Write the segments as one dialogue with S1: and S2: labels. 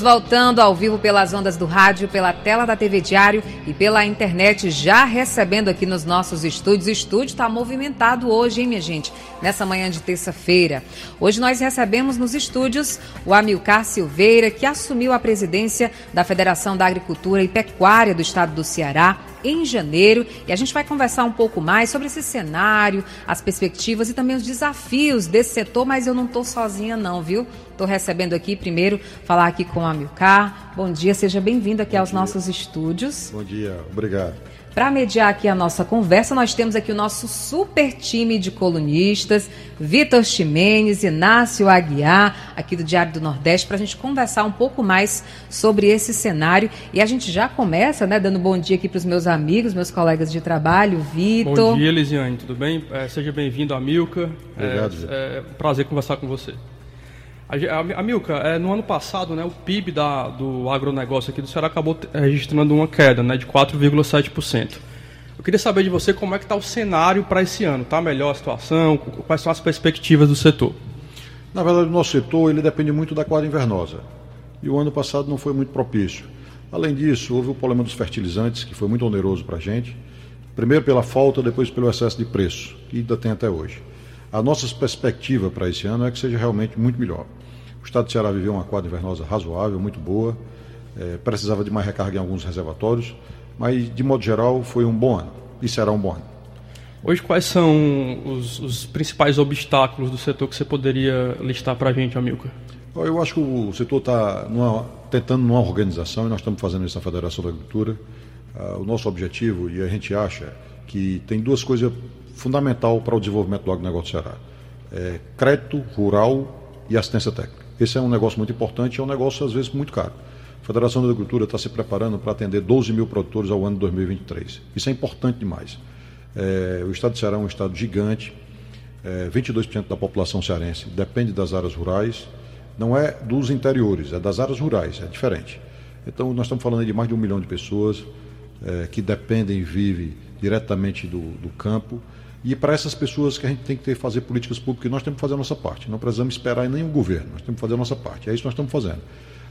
S1: Voltando ao vivo pelas ondas do rádio, pela tela da TV Diário e pela internet, já recebendo aqui nos nossos estúdios. O estúdio está movimentado hoje, hein, minha gente? Nessa manhã de terça-feira. Hoje nós recebemos nos estúdios o Amilcar Silveira, que assumiu a presidência da Federação da Agricultura e Pecuária do Estado do Ceará em janeiro e a gente vai conversar um pouco mais sobre esse cenário, as perspectivas e também os desafios desse setor, mas eu não estou sozinha não, viu? Estou recebendo aqui primeiro falar aqui com a Milcar. Bom dia, seja bem-vindo aqui Bom aos dia. nossos estúdios.
S2: Bom dia, obrigado.
S1: Para mediar aqui a nossa conversa, nós temos aqui o nosso super time de colunistas, Vitor Ximenes, Inácio Aguiar, aqui do Diário do Nordeste, para a gente conversar um pouco mais sobre esse cenário. E a gente já começa, né, dando bom dia aqui para os meus amigos, meus colegas de trabalho, Vitor.
S3: Bom dia, Elisiane, tudo bem? É, seja bem-vindo a Milka. Obrigado. É, é um prazer conversar com você. A, Milka, é, no ano passado, né, o PIB da, do agronegócio aqui do Ceará acabou registrando uma queda né, de 4,7%. Eu queria saber de você como é que está o cenário para esse ano. Está melhor a situação? Quais são as perspectivas do setor?
S2: Na verdade, o nosso setor ele depende muito da quadra invernosa. E o ano passado não foi muito propício. Além disso, houve o problema dos fertilizantes, que foi muito oneroso para a gente. Primeiro pela falta, depois pelo excesso de preço, que ainda tem até hoje. A nossa perspectiva para esse ano é que seja realmente muito melhor. O estado de Ceará viveu uma quadra invernosa razoável, muito boa, é, precisava de mais recarga em alguns reservatórios, mas de modo geral foi um bom ano e será um bom ano.
S3: Hoje, quais são os, os principais obstáculos do setor que você poderia listar para a gente, Amilcar?
S2: Eu acho que o setor está tentando numa organização, e nós estamos fazendo isso na Federação da Agricultura. Uh, o nosso objetivo, e a gente acha que tem duas coisas fundamentais para o desenvolvimento do agronegócio do Ceará. É crédito rural e assistência técnica. Esse é um negócio muito importante, é um negócio às vezes muito caro. A Federação da Agricultura está se preparando para atender 12 mil produtores ao ano de 2023. Isso é importante demais. É, o estado de Ceará é um estado gigante, é, 22% da população cearense depende das áreas rurais, não é dos interiores, é das áreas rurais, é diferente. Então, nós estamos falando de mais de um milhão de pessoas é, que dependem e vivem diretamente do, do campo. E para essas pessoas que a gente tem que ter, fazer políticas públicas, nós temos que fazer a nossa parte. Não precisamos esperar em nenhum governo, nós temos que fazer a nossa parte. É isso que nós estamos fazendo.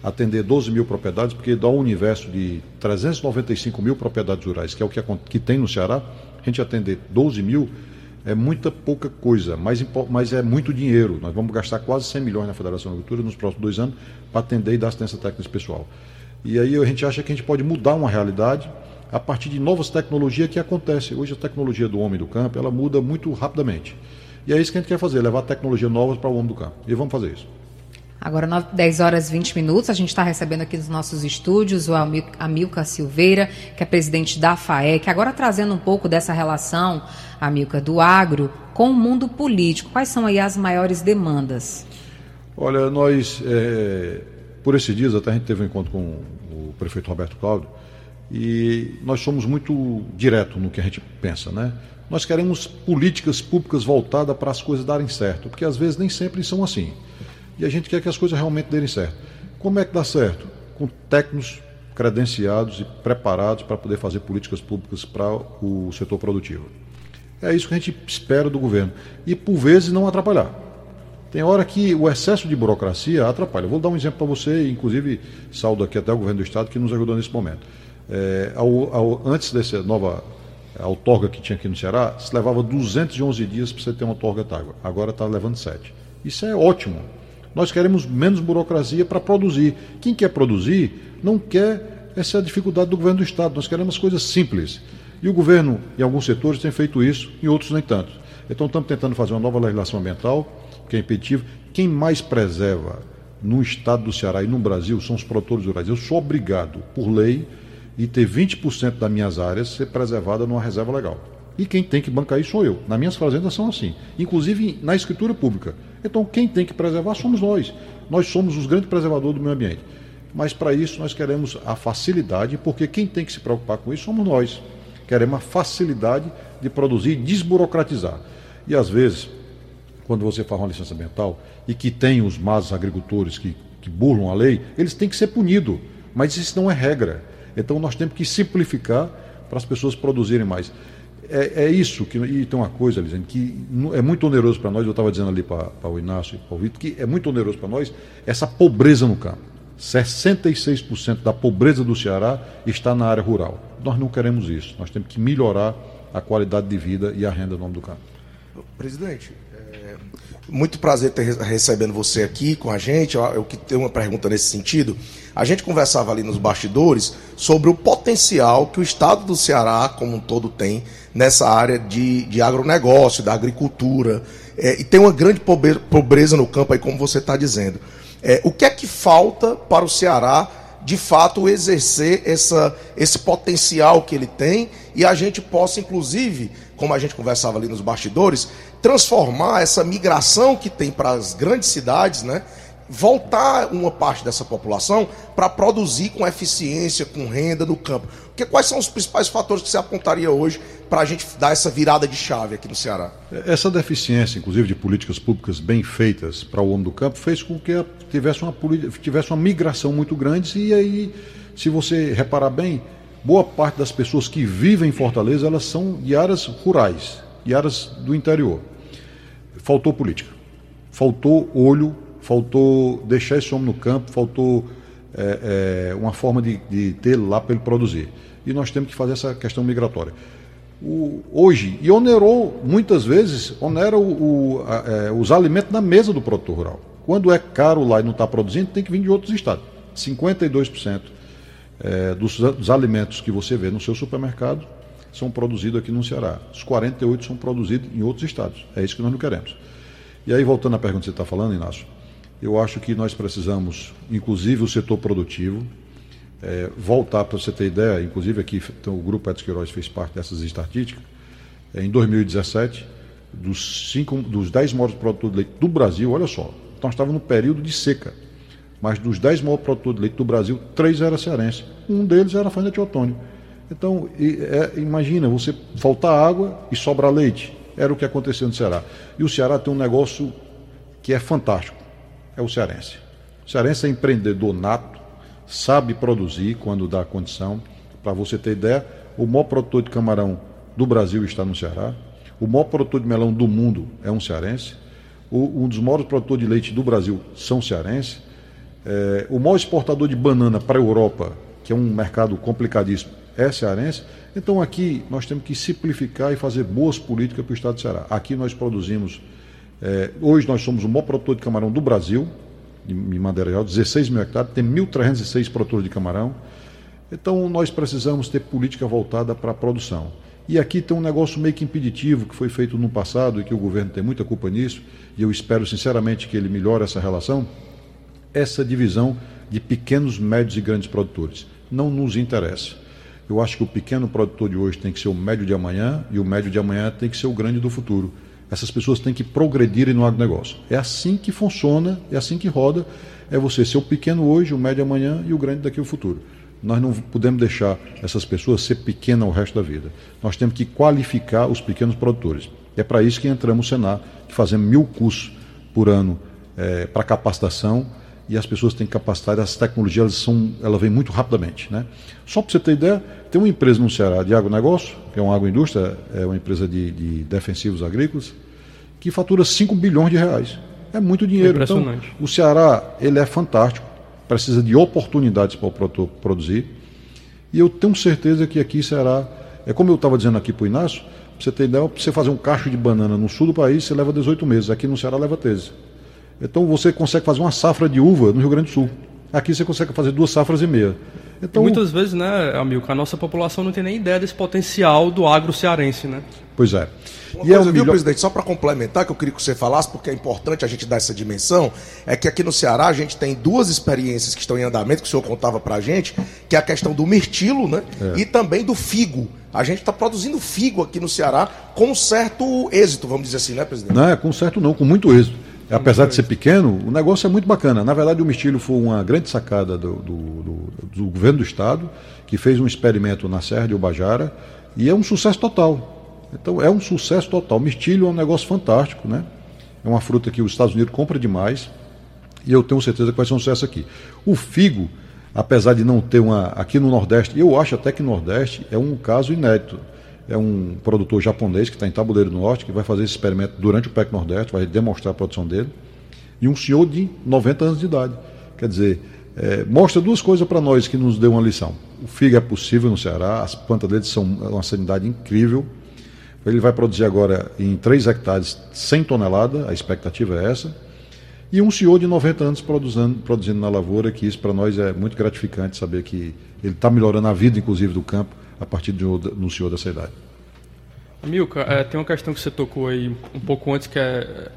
S2: Atender 12 mil propriedades, porque dá um universo de 395 mil propriedades rurais, que é o que, que tem no Ceará, a gente atender 12 mil é muita pouca coisa, mas, mas é muito dinheiro. Nós vamos gastar quase 100 milhões na Federação da Agricultura nos próximos dois anos para atender e dar assistência técnica pessoal. E aí a gente acha que a gente pode mudar uma realidade a partir de novas tecnologias que acontecem. Hoje a tecnologia do homem do campo, ela muda muito rapidamente. E é isso que a gente quer fazer, levar tecnologia novas para o homem do campo. E vamos fazer isso.
S1: Agora, 10 horas e 20 minutos, a gente está recebendo aqui nos nossos estúdios o Amilca Silveira, que é presidente da FAEC, agora trazendo um pouco dessa relação, Amilca, do agro com o mundo político. Quais são aí as maiores demandas?
S2: Olha, nós, é, por esses dias, até a gente teve um encontro com o prefeito Roberto Cláudio, e nós somos muito direto no que a gente pensa, né? Nós queremos políticas públicas voltadas para as coisas darem certo, porque às vezes nem sempre são assim. E a gente quer que as coisas realmente derem certo. Como é que dá certo? Com técnicos credenciados e preparados para poder fazer políticas públicas para o setor produtivo. É isso que a gente espera do governo. E por vezes não atrapalhar. Tem hora que o excesso de burocracia atrapalha. vou dar um exemplo para você, inclusive saldo aqui até o governo do Estado que nos ajudou nesse momento. É, ao, ao, antes dessa nova outorga que tinha aqui no Ceará, se levava 211 dias para você ter uma outorga d'água. Agora está levando 7. Isso é ótimo. Nós queremos menos burocracia para produzir. Quem quer produzir não quer essa dificuldade do governo do Estado. Nós queremos coisas simples. E o governo, em alguns setores, tem feito isso, em outros nem tanto. Então estamos tentando fazer uma nova legislação ambiental, que é impeditiva. Quem mais preserva no estado do Ceará e no Brasil são os produtores rurais. Eu sou obrigado, por lei, e ter 20% das minhas áreas ser preservada numa reserva legal. E quem tem que bancar isso sou eu. Nas minhas fazendas são assim, inclusive na escritura pública. Então quem tem que preservar somos nós. Nós somos os grandes preservadores do meio ambiente. Mas para isso nós queremos a facilidade, porque quem tem que se preocupar com isso somos nós. Queremos a facilidade de produzir e desburocratizar. E às vezes, quando você faz uma licença ambiental e que tem os más agricultores que, que burlam a lei, eles têm que ser punidos. Mas isso não é regra. Então nós temos que simplificar para as pessoas produzirem mais. É, é isso que. E tem uma coisa, Lisane, que é muito oneroso para nós, eu estava dizendo ali para, o Inácio e para o Vitor, que é muito oneroso para nós essa pobreza no campo. 66% da pobreza do Ceará está na área rural. Nós não queremos isso. Nós temos que melhorar a qualidade de vida e a renda no nome do campo.
S4: Presidente, muito prazer ter recebendo você aqui com a gente. Eu, eu tenho uma pergunta nesse sentido. A gente conversava ali nos bastidores sobre o potencial que o estado do Ceará, como um todo, tem nessa área de, de agronegócio, da agricultura. É, e tem uma grande pobreza no campo aí, como você está dizendo. É, o que é que falta para o Ceará, de fato, exercer essa, esse potencial que ele tem e a gente possa, inclusive, como a gente conversava ali nos bastidores, transformar essa migração que tem para as grandes cidades, né? voltar uma parte dessa população para produzir com eficiência, com renda no campo. Porque quais são os principais fatores que você apontaria hoje para a gente dar essa virada de chave aqui no Ceará?
S2: Essa deficiência, inclusive, de políticas públicas bem feitas para o homem do campo, fez com que tivesse uma, tivesse uma migração muito grande e aí, se você reparar bem, boa parte das pessoas que vivem em Fortaleza, elas são de áreas rurais, de áreas do interior. Faltou política, faltou olho faltou deixar esse homem no campo, faltou é, é, uma forma de, de ter lá para ele produzir. E nós temos que fazer essa questão migratória. O, hoje, e onerou, muitas vezes, onera o, o, a, é, os alimentos na mesa do produtor rural. Quando é caro lá e não está produzindo, tem que vir de outros estados. 52% é, dos, dos alimentos que você vê no seu supermercado são produzidos aqui no Ceará. Os 48 são produzidos em outros estados. É isso que nós não queremos. E aí, voltando à pergunta que você está falando, Inácio, eu acho que nós precisamos, inclusive o setor produtivo, é, voltar para você ter ideia, inclusive aqui então, o Grupo Edson Queiroz fez parte dessas estatísticas, é, em 2017, dos, cinco, dos 10 maiores produtores de leite do Brasil, olha só, nós estávamos no período de seca, mas dos 10 maiores produtores de leite do Brasil, três eram cearense. Um deles era a Fazenda de Otônio. Então, é, imagina, você faltar água e sobrar leite. Era o que aconteceu no Ceará. E o Ceará tem um negócio que é fantástico é o cearense. O cearense é empreendedor nato, sabe produzir quando dá condição. Para você ter ideia, o maior produtor de camarão do Brasil está no Ceará. O maior produtor de melão do mundo é um cearense. O, um dos maiores produtores de leite do Brasil são cearenses. É, o maior exportador de banana para a Europa, que é um mercado complicadíssimo, é cearense. Então aqui nós temos que simplificar e fazer boas políticas para o estado do Ceará. Aqui nós produzimos é, hoje nós somos o maior produtor de camarão do Brasil, em Madeira Real, 16 mil hectares, tem 1.306 produtores de camarão. Então nós precisamos ter política voltada para a produção. E aqui tem um negócio meio que impeditivo que foi feito no passado e que o governo tem muita culpa nisso, e eu espero sinceramente que ele melhore essa relação, essa divisão de pequenos, médios e grandes produtores. Não nos interessa. Eu acho que o pequeno produtor de hoje tem que ser o médio de amanhã e o médio de amanhã tem que ser o grande do futuro. Essas pessoas têm que progredir no agronegócio. É assim que funciona, é assim que roda. É você ser o pequeno hoje, o médio amanhã e o grande daqui ao futuro. Nós não podemos deixar essas pessoas ser pequenas o resto da vida. Nós temos que qualificar os pequenos produtores. É para isso que entramos no Senar, que fazemos mil cursos por ano é, para capacitação e as pessoas têm capacidade, as tecnologias elas são, ela vem muito rapidamente. Né? Só para você ter ideia, tem uma empresa no Ceará de agronegócio, que é uma agroindústria, é uma empresa de, de defensivos agrícolas, que fatura 5 bilhões de reais. É muito dinheiro. Então, o Ceará ele é fantástico, precisa de oportunidades para o produtor produzir. E eu tenho certeza que aqui será. É como eu estava dizendo aqui para o Inácio, para você ter ideia, para você fazer um cacho de banana no sul do país, você leva 18 meses. Aqui no Ceará leva 13. Então você consegue fazer uma safra de uva no Rio Grande do Sul. Aqui você consegue fazer duas safras e meia.
S3: Então, muitas vezes, né, Amilcar, a nossa população não tem nem ideia desse potencial do agro cearense, né?
S2: Pois é.
S4: Uma e coisa, é viu, melhor... presidente, só para complementar, que eu queria que você falasse, porque é importante a gente dar essa dimensão, é que aqui no Ceará a gente tem duas experiências que estão em andamento, que o senhor contava para a gente, que é a questão do mirtilo, né? É. E também do figo. A gente está produzindo figo aqui no Ceará com certo êxito, vamos dizer assim, né, presidente?
S2: Não, é com certo não, com muito êxito. Apesar de ser pequeno, o negócio é muito bacana. Na verdade, o Mistilho foi uma grande sacada do, do, do, do, governo do Estado, que fez um experimento na Serra de Ubajara, e é um sucesso total. Então, é um sucesso total. Mistilho é um negócio fantástico, né? É uma fruta que os Estados Unidos compram demais, e eu tenho certeza que vai ser um sucesso aqui. O figo, apesar de não ter uma. Aqui no Nordeste, eu acho até que no Nordeste é um caso inédito é um produtor japonês que está em Tabuleiro Norte, que vai fazer esse experimento durante o PEC Nordeste, vai demonstrar a produção dele. E um senhor de 90 anos de idade. Quer dizer, é, mostra duas coisas para nós que nos deu uma lição. O figo é possível no Ceará, as plantas dele são uma sanidade incrível. Ele vai produzir agora em 3 hectares 100 toneladas, a expectativa é essa. E um senhor de 90 anos produzindo, produzindo na lavoura, que isso para nós é muito gratificante saber que ele está melhorando a vida, inclusive, do campo, a partir de um senhor dessa idade.
S3: Milka, é, tem uma questão que você tocou aí um pouco antes que é,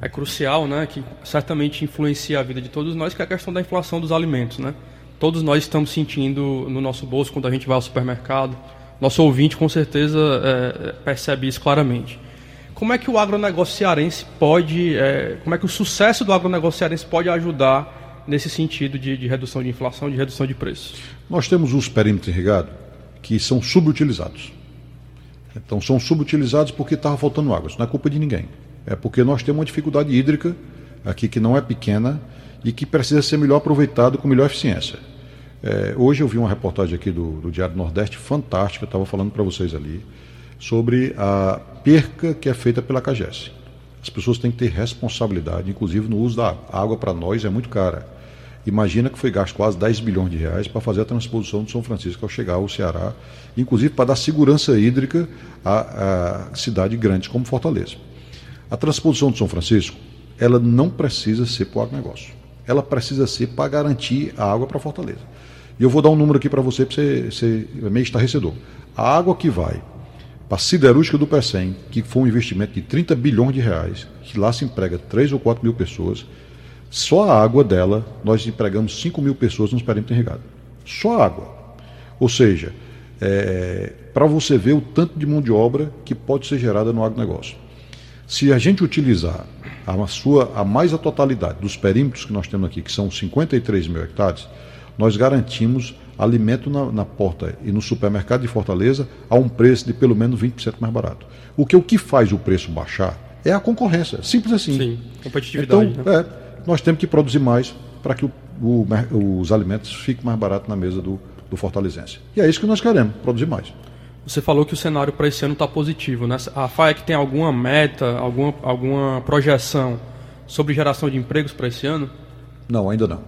S3: é crucial, né, que certamente influencia a vida de todos nós, que é a questão da inflação dos alimentos. Né? Todos nós estamos sentindo no nosso bolso quando a gente vai ao supermercado. Nosso ouvinte, com certeza, é, percebe isso claramente. Como é que o agronegócio cearense pode, é, como é que o sucesso do agronegócio cearense pode ajudar nesse sentido de, de redução de inflação, de redução de preços?
S2: Nós temos os perímetros irrigados que são subutilizados. Então, são subutilizados porque estava faltando água. Isso não é culpa de ninguém. É porque nós temos uma dificuldade hídrica aqui que não é pequena e que precisa ser melhor aproveitado com melhor eficiência. É, hoje eu vi uma reportagem aqui do, do Diário Nordeste fantástica, estava falando para vocês ali, sobre a perca que é feita pela CAGES. As pessoas têm que ter responsabilidade, inclusive no uso da água. A água para nós é muito cara. Imagina que foi gasto quase 10 bilhões de reais para fazer a transposição de São Francisco ao chegar ao Ceará, inclusive para dar segurança hídrica a, a cidades grandes como Fortaleza. A transposição de São Francisco, ela não precisa ser para o agronegócio. Ela precisa ser para garantir a água para Fortaleza. E eu vou dar um número aqui para você, para você ser meio estarrecedor. A água que vai para a siderúrgica do PECEM, que foi um investimento de 30 bilhões de reais, que lá se emprega 3 ou 4 mil pessoas, só a água dela, nós empregamos 5 mil pessoas nos perímetros irrigados. Só a água. Ou seja, é, para você ver o tanto de mão de obra que pode ser gerada no agronegócio. Se a gente utilizar a, sua, a mais a totalidade dos perímetros que nós temos aqui, que são 53 mil hectares, nós garantimos alimento na, na, porta e no supermercado de Fortaleza a um preço de pelo menos 20% mais barato. O que, o que faz o preço baixar é a concorrência, simples assim.
S3: Sim, competitividade.
S2: Então, né? é, nós temos que produzir mais para que o, o, os alimentos fiquem mais baratos na mesa do, do fortalezense. E é isso que nós queremos, produzir mais.
S3: Você falou que o cenário para esse ano está positivo. Né? A FAEC tem alguma meta, alguma, alguma projeção sobre geração de empregos para esse ano?
S2: Não, ainda não.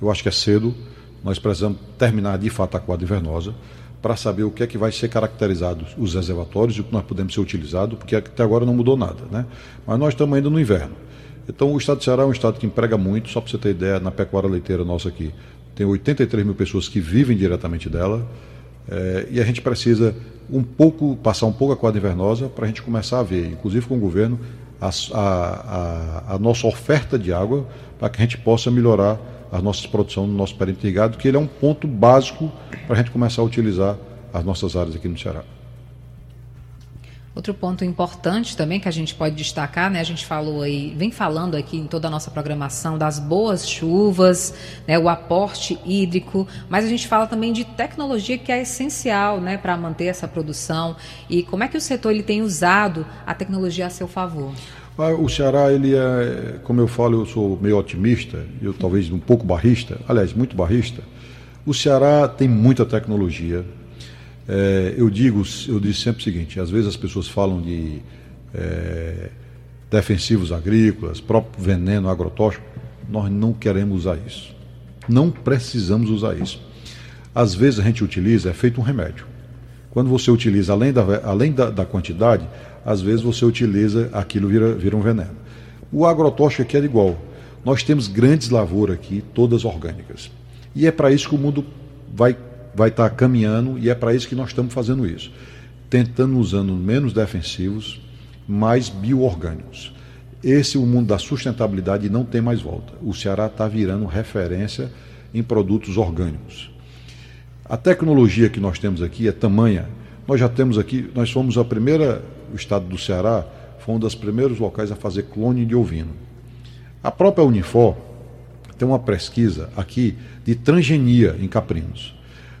S2: Eu acho que é cedo. Nós precisamos terminar de fato a quadra invernosa para saber o que é que vai ser caracterizado os reservatórios e o que nós podemos ser utilizado, porque até agora não mudou nada. Né? Mas nós estamos ainda no inverno. Então, o estado de Ceará é um estado que emprega muito, só para você ter ideia, na pecuária leiteira nossa aqui, tem 83 mil pessoas que vivem diretamente dela, é, e a gente precisa um pouco, passar um pouco a quadra invernosa para a gente começar a ver, inclusive com o governo, a, a, a, nossa oferta de água para que a gente possa melhorar a nossa produção no nosso perímetro irrigado, que ele é um ponto básico para a gente começar a utilizar as nossas áreas aqui no Ceará.
S1: Outro ponto importante também que a gente pode destacar, né? A gente falou aí, vem falando aqui em toda a nossa programação das boas chuvas, né? O aporte hídrico, mas a gente fala também de tecnologia que é essencial, né? Para manter essa produção e como é que o setor ele tem usado a tecnologia a seu favor.
S2: Ah, o Ceará, ele é, como eu falo, eu sou meio otimista, eu talvez um pouco barrista, aliás, muito barrista. O Ceará tem muita tecnologia, é, eu digo, eu digo sempre o seguinte: às vezes as pessoas falam de é, defensivos agrícolas, próprio veneno agrotóxico. Nós não queremos usar isso. Não precisamos usar isso. Às vezes a gente utiliza, é feito um remédio. Quando você utiliza, além da, além da, da quantidade, às vezes você utiliza, aquilo vira, vira um veneno. O agrotóxico aqui é igual. Nós temos grandes lavouras aqui, todas orgânicas. E é para isso que o mundo vai vai estar caminhando e é para isso que nós estamos fazendo isso. Tentando usando menos defensivos, mais bioorgânicos. Esse o mundo da sustentabilidade não tem mais volta. O Ceará está virando referência em produtos orgânicos. A tecnologia que nós temos aqui é tamanha. Nós já temos aqui, nós fomos a primeira, o estado do Ceará foi um dos primeiros locais a fazer clone de ovino. A própria Unifor tem uma pesquisa aqui de transgenia em caprinos.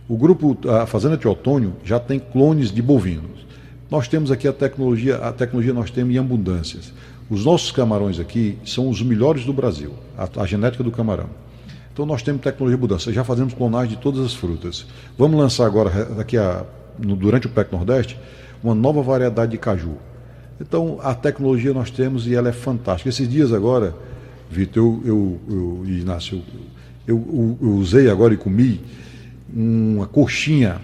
S2: O grupo, a Fazenda Teotônio, já tem clones de bovinos. Nós temos aqui a tecnologia, a tecnologia nós temos em abundâncias. Os nossos camarões aqui são os melhores do Brasil, a, a genética do camarão. Então nós temos tecnologia de mudança, já fazemos clonagem de todas as frutas. Vamos lançar agora, daqui a, no, durante o PEC Nordeste, uma nova variedade de caju. Então a tecnologia nós temos e ela é fantástica. Esses dias agora, Vitor, eu, eu, eu, Inácio, Eu, eu, eu usei agora e comi uma coxinha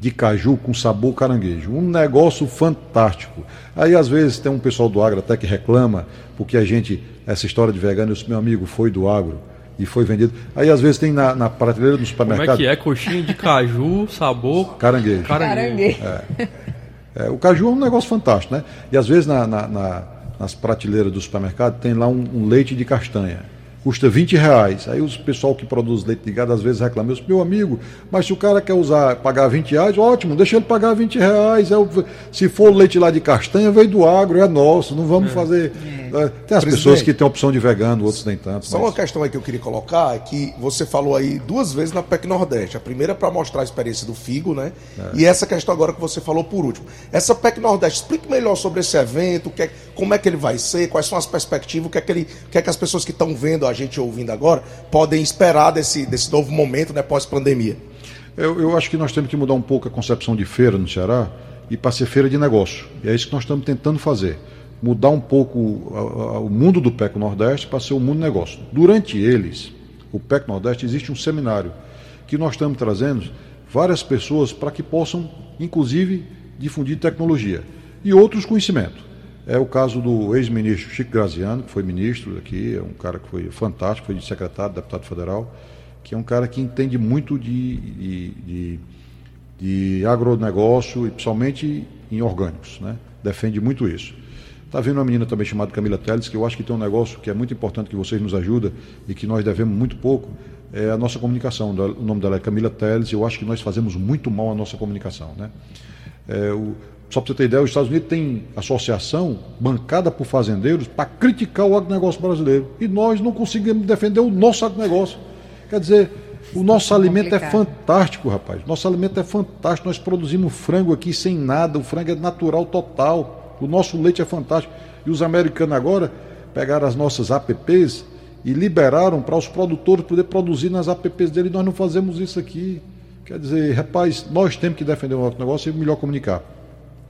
S2: de caju com sabor caranguejo. Um negócio fantástico. Aí às vezes tem um pessoal do agro até que reclama, porque a gente, essa história de vegano, esse meu amigo foi do agro e foi vendido. Aí às vezes tem na, na prateleira do supermercado.
S3: Como é que é? Coxinha de caju, sabor.
S2: Caranguejo.
S1: Caranguejo.
S2: É. É, o caju é um negócio fantástico, né? E às vezes na, na, na, nas prateleiras do supermercado tem lá um, um leite de castanha custa 20 reais. Aí os pessoal que produz leite de gado às vezes reclama, eu meu amigo, mas se o cara quer usar, pagar 20 reais, ótimo, deixa ele pagar 20 reais. É se for leite lá de castanha, veio do agro, é nosso, não vamos é. fazer. É. Tem as pessoas que têm opção de vegano, outros nem tanto.
S4: Só mas... uma questão aí que eu queria colocar é que você falou aí duas vezes na PEC Nordeste. A primeira é para mostrar a experiência do Figo, né? É. E essa questão agora que você falou por último. Essa PEC Nordeste, explique melhor sobre esse evento, que é, como é que ele vai ser, quais são as perspectivas, o que é que, ele, o que, é que as pessoas que estão vendo a gente ouvindo agora podem esperar desse, desse novo momento, né, pós-pandemia?
S2: Eu, eu acho que nós temos que mudar um pouco a concepção de feira no Ceará e para ser feira de negócio. E é isso que nós estamos tentando fazer. Mudar um pouco o mundo do PEC Nordeste para ser o mundo negócio. Durante eles, o PEC Nordeste, existe um seminário que nós estamos trazendo várias pessoas para que possam, inclusive, difundir tecnologia e outros conhecimentos. É o caso do ex-ministro Chico Graziano, que foi ministro aqui, é um cara que foi fantástico, foi de secretário, deputado federal, que é um cara que entende muito de, de, de, de agronegócio e principalmente em orgânicos, né? defende muito isso. Está vindo uma menina também chamada Camila Teles, que eu acho que tem um negócio que é muito importante, que vocês nos ajudam e que nós devemos muito pouco, é a nossa comunicação. O nome dela é Camila Teles, e eu acho que nós fazemos muito mal a nossa comunicação. Né? É, o, só para você ter ideia, os Estados Unidos tem associação bancada por fazendeiros para criticar o agronegócio brasileiro. E nós não conseguimos defender o nosso agronegócio. Quer dizer, o nosso é alimento é fantástico, rapaz. Nosso alimento é fantástico. Nós produzimos frango aqui sem nada. O frango é natural total. O nosso leite é fantástico. E os americanos agora pegaram as nossas APPs e liberaram para os produtores poder produzir nas APPs dele. E nós não fazemos isso aqui. Quer dizer, rapaz, nós temos que defender o nosso negócio e melhor comunicar.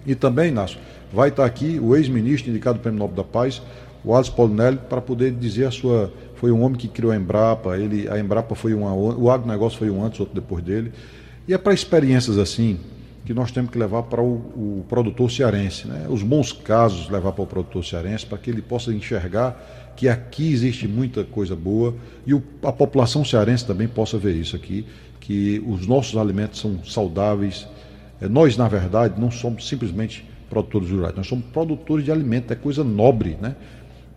S2: E também, Nácio, vai estar aqui o ex-ministro indicado do Prêmio Nobel da Paz, o Alisson Paulinelli, para poder dizer a sua. Foi um homem que criou a Embrapa, ele, a Embrapa foi uma. O agronegócio foi um antes, outro depois dele. E é para experiências assim que nós temos que levar para o, o produtor cearense, né? os bons casos levar para o produtor cearense, para que ele possa enxergar que aqui existe muita coisa boa e o, a população cearense também possa ver isso aqui, que os nossos alimentos são saudáveis, nós, na verdade, não somos simplesmente produtores rurais, nós somos produtores de alimento, é coisa nobre, né?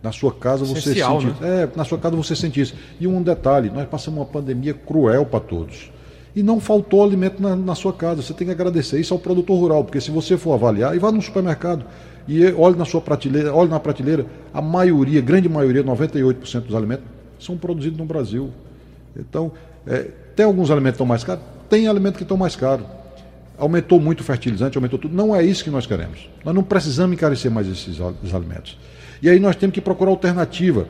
S2: Na sua casa você
S3: Essencial,
S2: sente,
S3: né?
S2: é, na sua casa você sente isso. E um detalhe, nós passamos uma pandemia cruel para todos. E não faltou alimento na, na, sua casa. Você tem que agradecer isso ao produtor rural, porque se você for avaliar, e vá no supermercado e olhe na sua prateleira, olhe na prateleira, a maioria, grande maioria, 98% dos alimentos são produzidos no Brasil. Então, é, tem alguns alimentos que estão mais caros? Tem alimentos que estão mais caros aumentou muito o fertilizante, aumentou tudo. Não é isso que nós queremos. Nós não precisamos encarecer mais esses alimentos. E aí nós temos que procurar alternativa.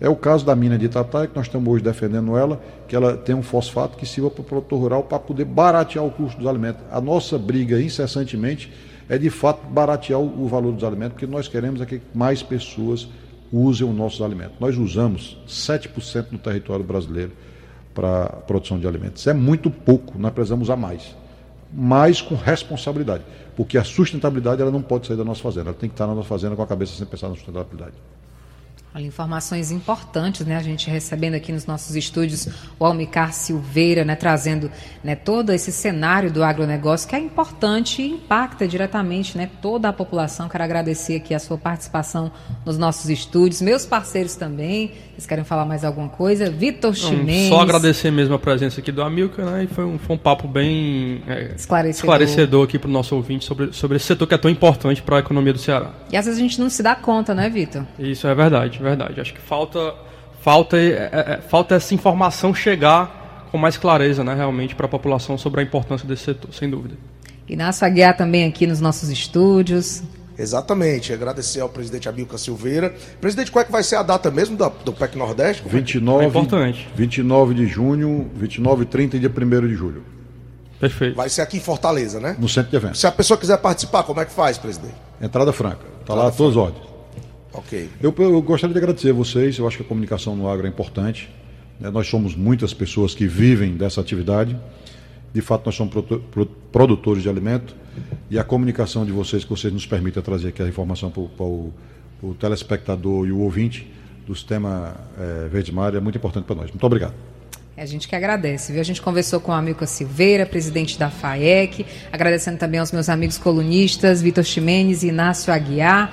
S2: É o caso da mina de Itataia, que nós estamos hoje defendendo ela, que ela tem um fosfato que sirva para o produtor rural para poder baratear o custo dos alimentos. A nossa briga incessantemente é de fato baratear o, valor dos alimentos, porque nós queremos é que mais pessoas usem os nossos alimentos. Nós usamos 7% no território brasileiro para a produção de alimentos. Isso é muito pouco, nós precisamos usar mais mas com responsabilidade. Porque a sustentabilidade ela não pode sair da nossa fazenda, ela tem que estar na nossa fazenda com a cabeça sem pensar na sustentabilidade.
S1: Olha, informações importantes, né? A gente recebendo aqui nos nossos estúdios o Almicar Silveira, né? Trazendo né, todo esse cenário do agronegócio que é importante e impacta diretamente né, toda a população. Quero agradecer aqui a sua participação nos nossos estúdios, meus parceiros também. Vocês querem falar mais alguma coisa? Vitor Chimenez.
S3: Só agradecer mesmo a presença aqui do Amilcar, né? E foi um, foi um papo bem é, esclarecedor. esclarecedor aqui para o nosso ouvinte sobre, sobre esse setor que é tão importante para a economia do Ceará.
S1: E às vezes a gente não se dá conta, né, Vitor?
S3: Isso é verdade verdade, verdade. Acho que falta, falta, é, é, é, falta essa informação chegar com mais clareza, né, realmente, para a população sobre a importância desse setor, sem dúvida.
S1: Inácio Aguiar também aqui nos nossos estúdios.
S4: Exatamente. Agradecer ao presidente Abilca Silveira. Presidente, qual é que vai ser a data mesmo do, do PEC Nordeste?
S2: 29, é importante. 29 de junho, 29 e 30 e dia 1 de julho.
S3: Perfeito.
S4: Vai ser aqui em Fortaleza, né?
S2: No centro de eventos.
S4: Se a pessoa quiser participar, como é que faz, presidente?
S2: Entrada franca. Está lá todas as ordens.
S4: Ok.
S2: Eu, eu, gostaria de agradecer a vocês. Eu acho que a comunicação no agro é importante. Né? Nós somos muitas pessoas que vivem dessa atividade. De fato, nós somos produtores de alimento e a comunicação de vocês, que vocês nos permitem trazer aqui a informação para o, o telespectador e o ouvinte do sistema é, Verde Mar é muito importante para nós. Muito obrigado.
S1: É a gente que agradece, viu? A gente conversou com a Milka Silveira, presidente da FAEC, agradecendo também aos meus amigos colunistas, Vitor Ximenes e Inácio Aguiar,